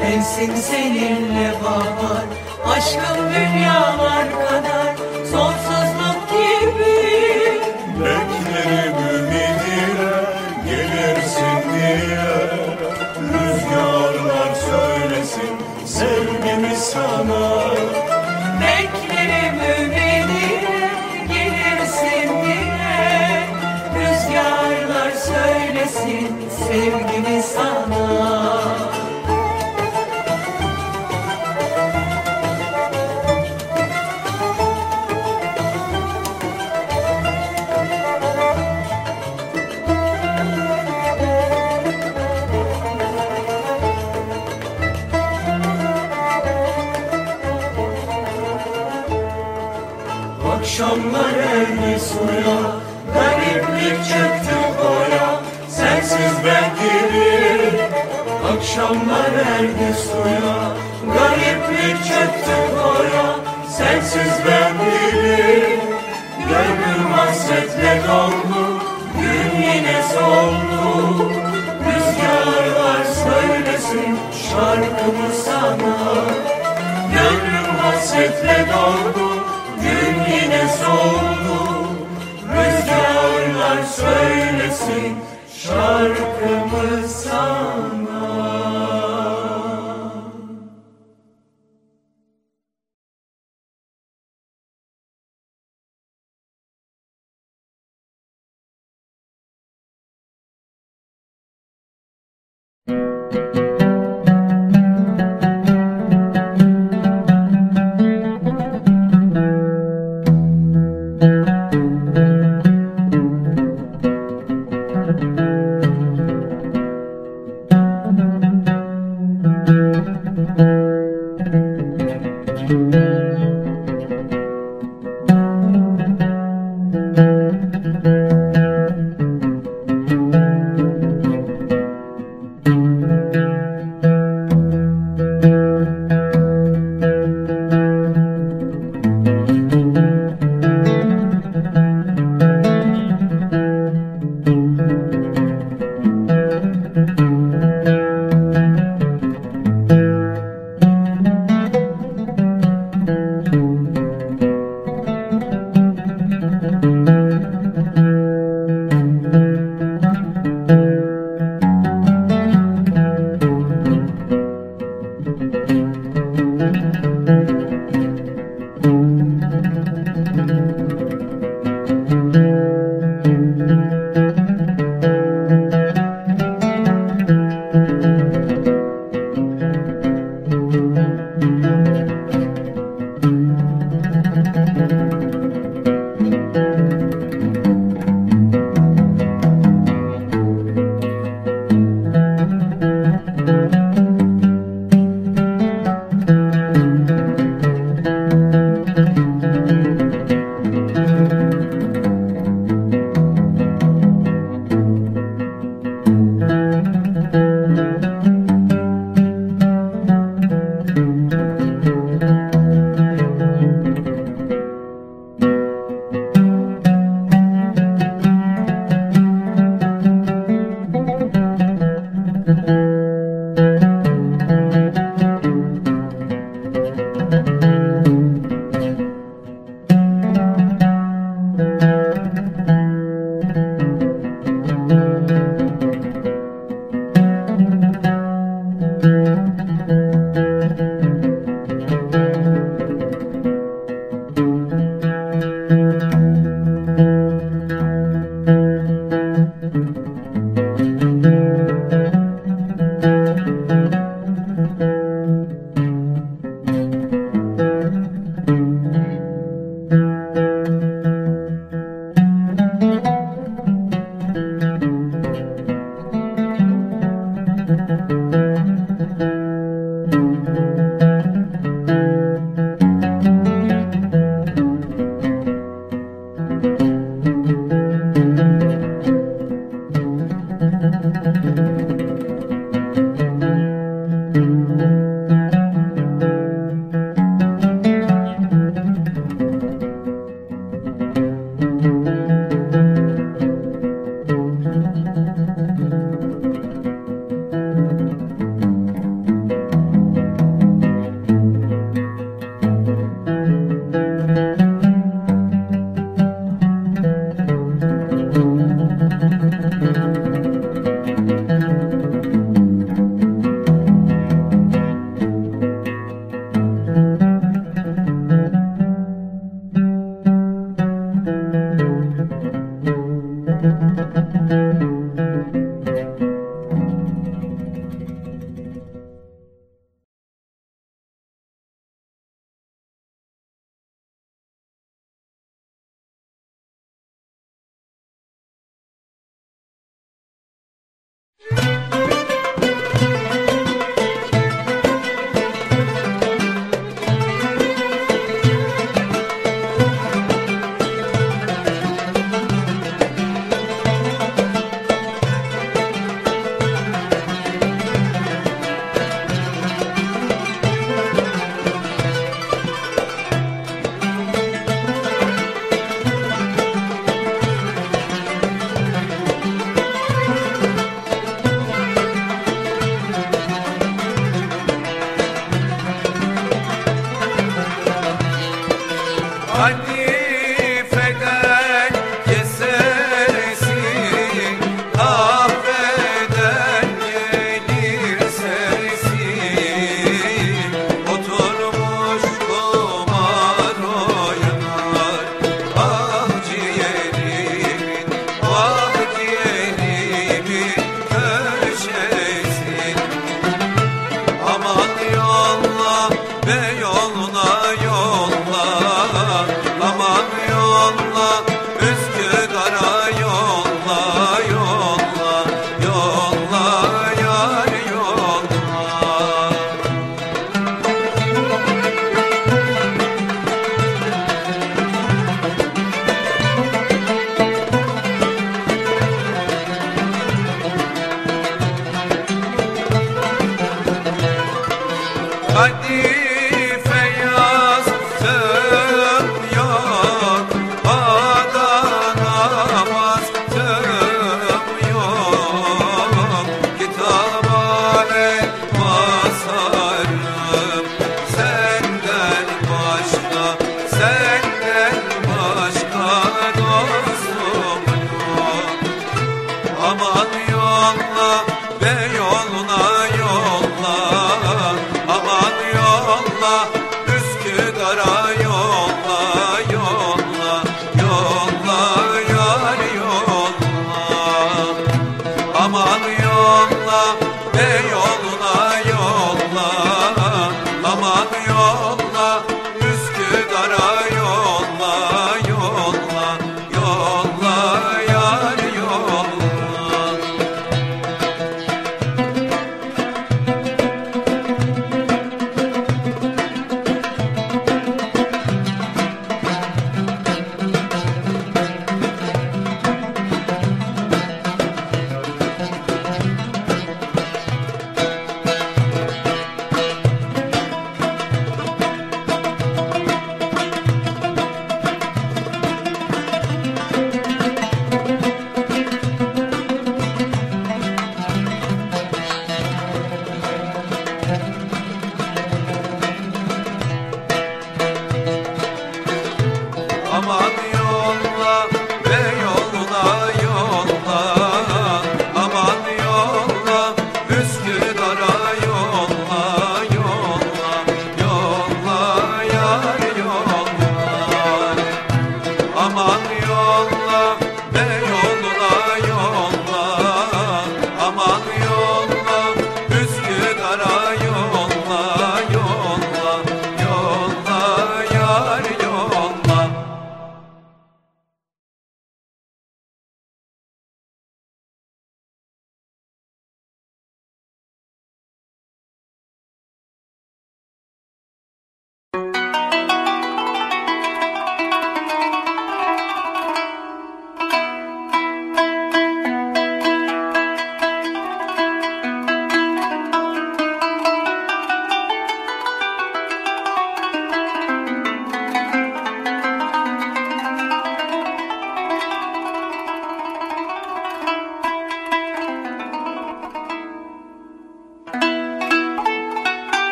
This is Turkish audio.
Mevsim seninle bahar Aşkım dünyalar kadar Akşamlar erdi suya Gariplik çöktü boya Sensiz ben gibi Akşamlar erdi suya Gariplik çöktü boya Sensiz ben gibi Gönlüm hasretle doldu Gün yine soldu. Rüzgarlar söylesin Şarkımı sana. Gönlüm hasretle doldu yine soldu Rüzgarlar söylesin